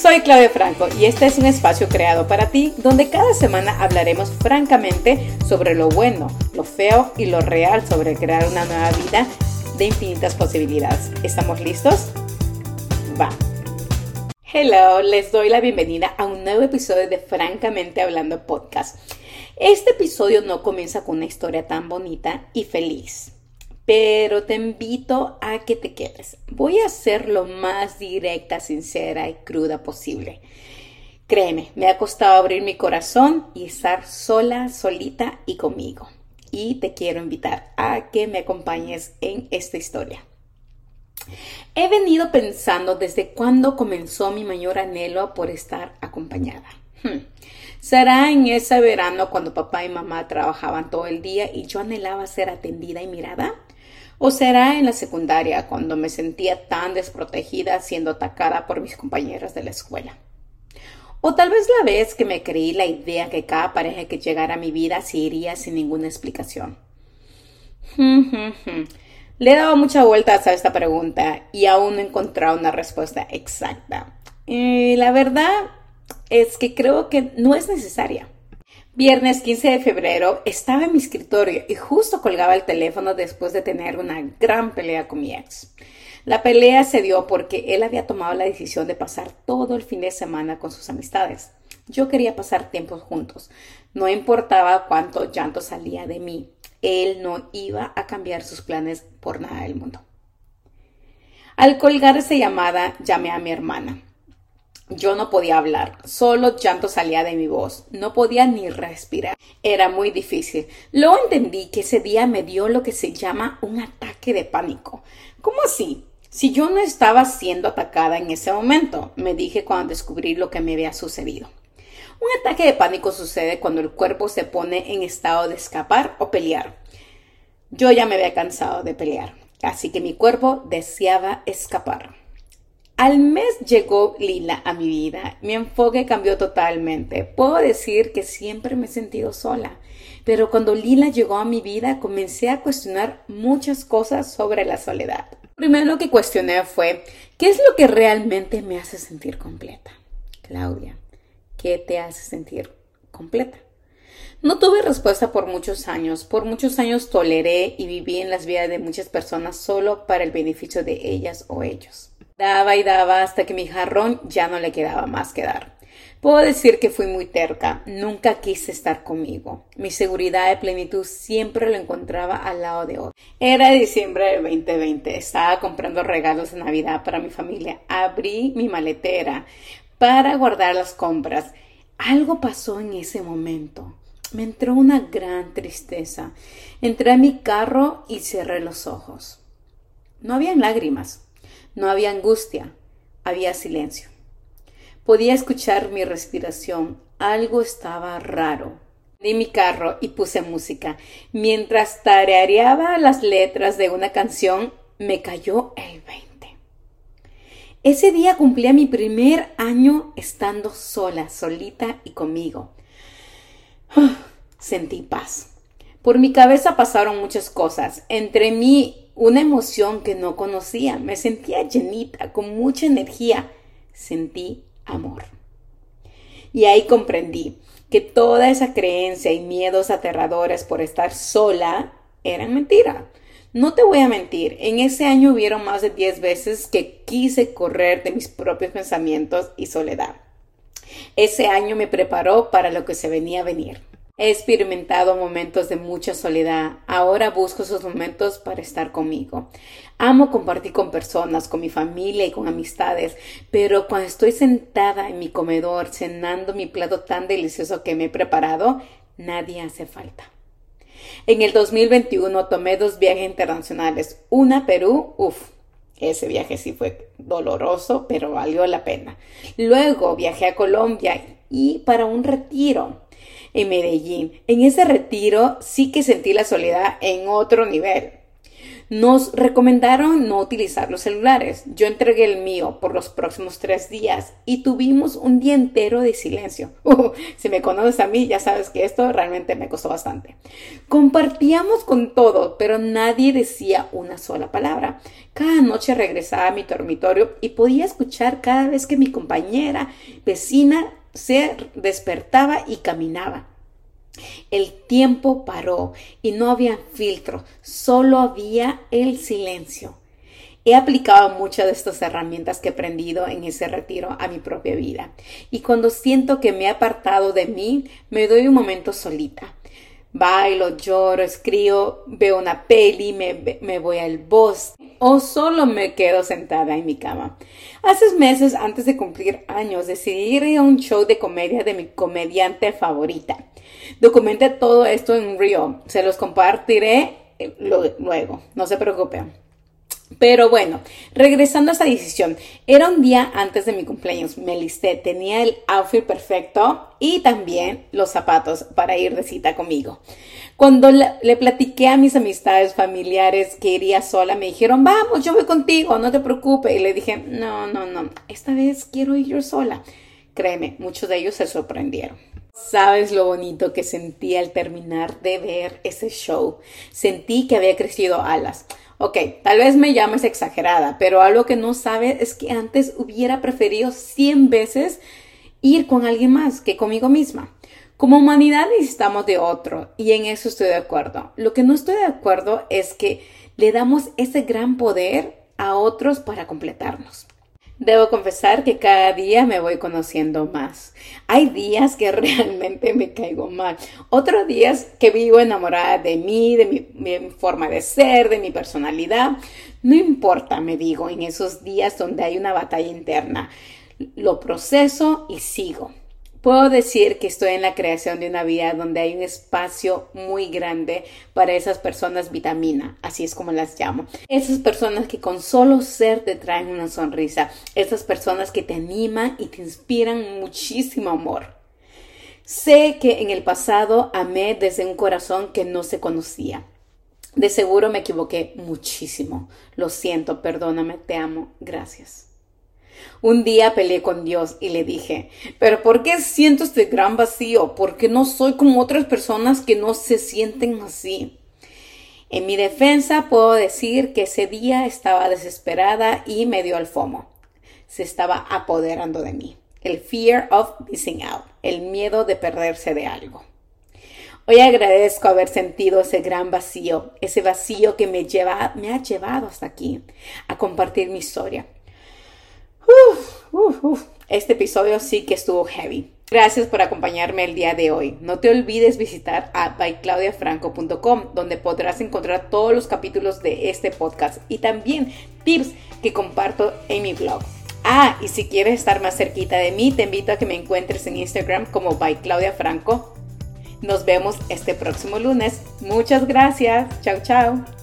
soy Claudia Franco y este es un espacio creado para ti donde cada semana hablaremos francamente sobre lo bueno, lo feo y lo real sobre crear una nueva vida de infinitas posibilidades. ¿Estamos listos? Va. Hello, les doy la bienvenida a un nuevo episodio de Francamente Hablando Podcast. Este episodio no comienza con una historia tan bonita y feliz pero te invito a que te quedes. Voy a ser lo más directa, sincera y cruda posible. Créeme, me ha costado abrir mi corazón y estar sola, solita y conmigo. Y te quiero invitar a que me acompañes en esta historia. He venido pensando desde cuándo comenzó mi mayor anhelo por estar acompañada. Hmm. ¿Será en ese verano cuando papá y mamá trabajaban todo el día y yo anhelaba ser atendida y mirada? ¿O será en la secundaria cuando me sentía tan desprotegida siendo atacada por mis compañeras de la escuela? O tal vez la vez que me creí la idea que cada pareja que llegara a mi vida se iría sin ninguna explicación. Le he dado muchas vueltas a esta pregunta y aún no he encontrado una respuesta exacta. Eh, la verdad es que creo que no es necesaria. Viernes 15 de febrero estaba en mi escritorio y justo colgaba el teléfono después de tener una gran pelea con mi ex. La pelea se dio porque él había tomado la decisión de pasar todo el fin de semana con sus amistades. Yo quería pasar tiempo juntos. No importaba cuánto llanto salía de mí. Él no iba a cambiar sus planes por nada del mundo. Al colgar esa llamada, llamé a mi hermana. Yo no podía hablar, solo llanto salía de mi voz, no podía ni respirar. Era muy difícil. Luego entendí que ese día me dio lo que se llama un ataque de pánico. ¿Cómo así? Si yo no estaba siendo atacada en ese momento, me dije cuando descubrí lo que me había sucedido. Un ataque de pánico sucede cuando el cuerpo se pone en estado de escapar o pelear. Yo ya me había cansado de pelear, así que mi cuerpo deseaba escapar. Al mes llegó Lila a mi vida. Mi enfoque cambió totalmente. Puedo decir que siempre me he sentido sola. Pero cuando Lila llegó a mi vida comencé a cuestionar muchas cosas sobre la soledad. Primero que cuestioné fue, ¿qué es lo que realmente me hace sentir completa? Claudia, ¿qué te hace sentir completa? No tuve respuesta por muchos años. Por muchos años toleré y viví en las vidas de muchas personas solo para el beneficio de ellas o ellos. Daba y daba hasta que mi jarrón ya no le quedaba más que dar. Puedo decir que fui muy terca, nunca quise estar conmigo. Mi seguridad de plenitud siempre lo encontraba al lado de otro. Era diciembre del 2020, estaba comprando regalos de Navidad para mi familia. Abrí mi maletera para guardar las compras. Algo pasó en ese momento. Me entró una gran tristeza. Entré a mi carro y cerré los ojos. No habían lágrimas, no había angustia, había silencio. Podía escuchar mi respiración. Algo estaba raro. Di mi carro y puse música. Mientras tareareaba las letras de una canción, me cayó el 20. Ese día cumplía mi primer año estando sola, solita y conmigo. Sentí paz. Por mi cabeza pasaron muchas cosas. Entre mí una emoción que no conocía. Me sentía llenita, con mucha energía. Sentí amor. Y ahí comprendí que toda esa creencia y miedos aterradores por estar sola eran mentira. No te voy a mentir, en ese año hubieron más de 10 veces que quise correr de mis propios pensamientos y soledad. Ese año me preparó para lo que se venía a venir. He experimentado momentos de mucha soledad. Ahora busco esos momentos para estar conmigo. Amo compartir con personas, con mi familia y con amistades, pero cuando estoy sentada en mi comedor cenando mi plato tan delicioso que me he preparado, nadie hace falta. En el 2021 tomé dos viajes internacionales, una a Perú, uff, ese viaje sí fue doloroso, pero valió la pena. Luego viajé a Colombia y para un retiro en Medellín. En ese retiro sí que sentí la soledad en otro nivel. Nos recomendaron no utilizar los celulares. Yo entregué el mío por los próximos tres días y tuvimos un día entero de silencio. Uh, si me conoces a mí, ya sabes que esto realmente me costó bastante. Compartíamos con todo, pero nadie decía una sola palabra. Cada noche regresaba a mi dormitorio y podía escuchar cada vez que mi compañera vecina se despertaba y caminaba. El tiempo paró y no había filtro, solo había el silencio. He aplicado muchas de estas herramientas que he aprendido en ese retiro a mi propia vida. Y cuando siento que me he apartado de mí, me doy un momento solita. Bailo, lloro, escribo, veo una peli, me, me voy al bosque o solo me quedo sentada en mi cama. Hace meses antes de cumplir años decidí ir a un show de comedia de mi comediante favorita. Documenté todo esto en reel. Se los compartiré eh, luego. No se preocupen. Pero bueno, regresando a esa decisión, era un día antes de mi cumpleaños, me listé, tenía el outfit perfecto y también los zapatos para ir de cita conmigo. Cuando le, platiqué a mis amistades familiares que iría sola, me dijeron, vamos, yo voy contigo, no te preocupes. Y le dije, no, no, no, esta vez quiero ir yo sola. Créeme, muchos de ellos se sorprendieron. ¿Sabes lo bonito que sentí al terminar de ver ese show? Sentí que había crecido alas. Ok, tal vez me llames exagerada, pero algo que no sabes es que antes hubiera preferido 100 veces ir con alguien más que conmigo misma. Como humanidad necesitamos de otro y en eso estoy de acuerdo. Lo que no estoy de acuerdo es que le damos ese gran poder a otros para completarnos. Debo confesar que cada día me voy conociendo más. Hay días que realmente me caigo mal. Otros días que vivo enamorada de mí, de mi, forma de ser, de mi personalidad. No importa, me digo, en esos días donde hay una batalla interna. Lo proceso y sigo. Puedo decir que estoy en la creación de una vida donde hay un espacio muy grande para esas personas vitamina, así es como las llamo. Esas personas que con solo ser te traen una sonrisa, esas personas que te animan y te inspiran muchísimo amor. Sé que en el pasado amé desde un corazón que no se conocía. De seguro me equivoqué muchísimo. Lo siento, perdóname, te amo, gracias. Un día peleé con Dios y le dije, pero ¿por qué siento este gran vacío? ¿Por qué no soy como otras personas que no se sienten así? En mi defensa puedo decir que ese día estaba desesperada y me dio al fomo. Se estaba apoderando de mí. El fear of missing out, el miedo de perderse de algo. Hoy agradezco haber sentido ese gran vacío, ese vacío que me, lleva, me ha llevado hasta aquí, a compartir mi historia, este episodio sí que estuvo heavy. Gracias por acompañarme el día de hoy. No te olvides visitar a byclaudiafranco.com donde podrás encontrar todos los capítulos de este podcast y también tips que comparto en mi blog. Ah, y si quieres estar más cerquita de mí, te invito a que me encuentres en Instagram como byclaudiafranco. Nos vemos este próximo lunes. Muchas gracias. Chao, chao.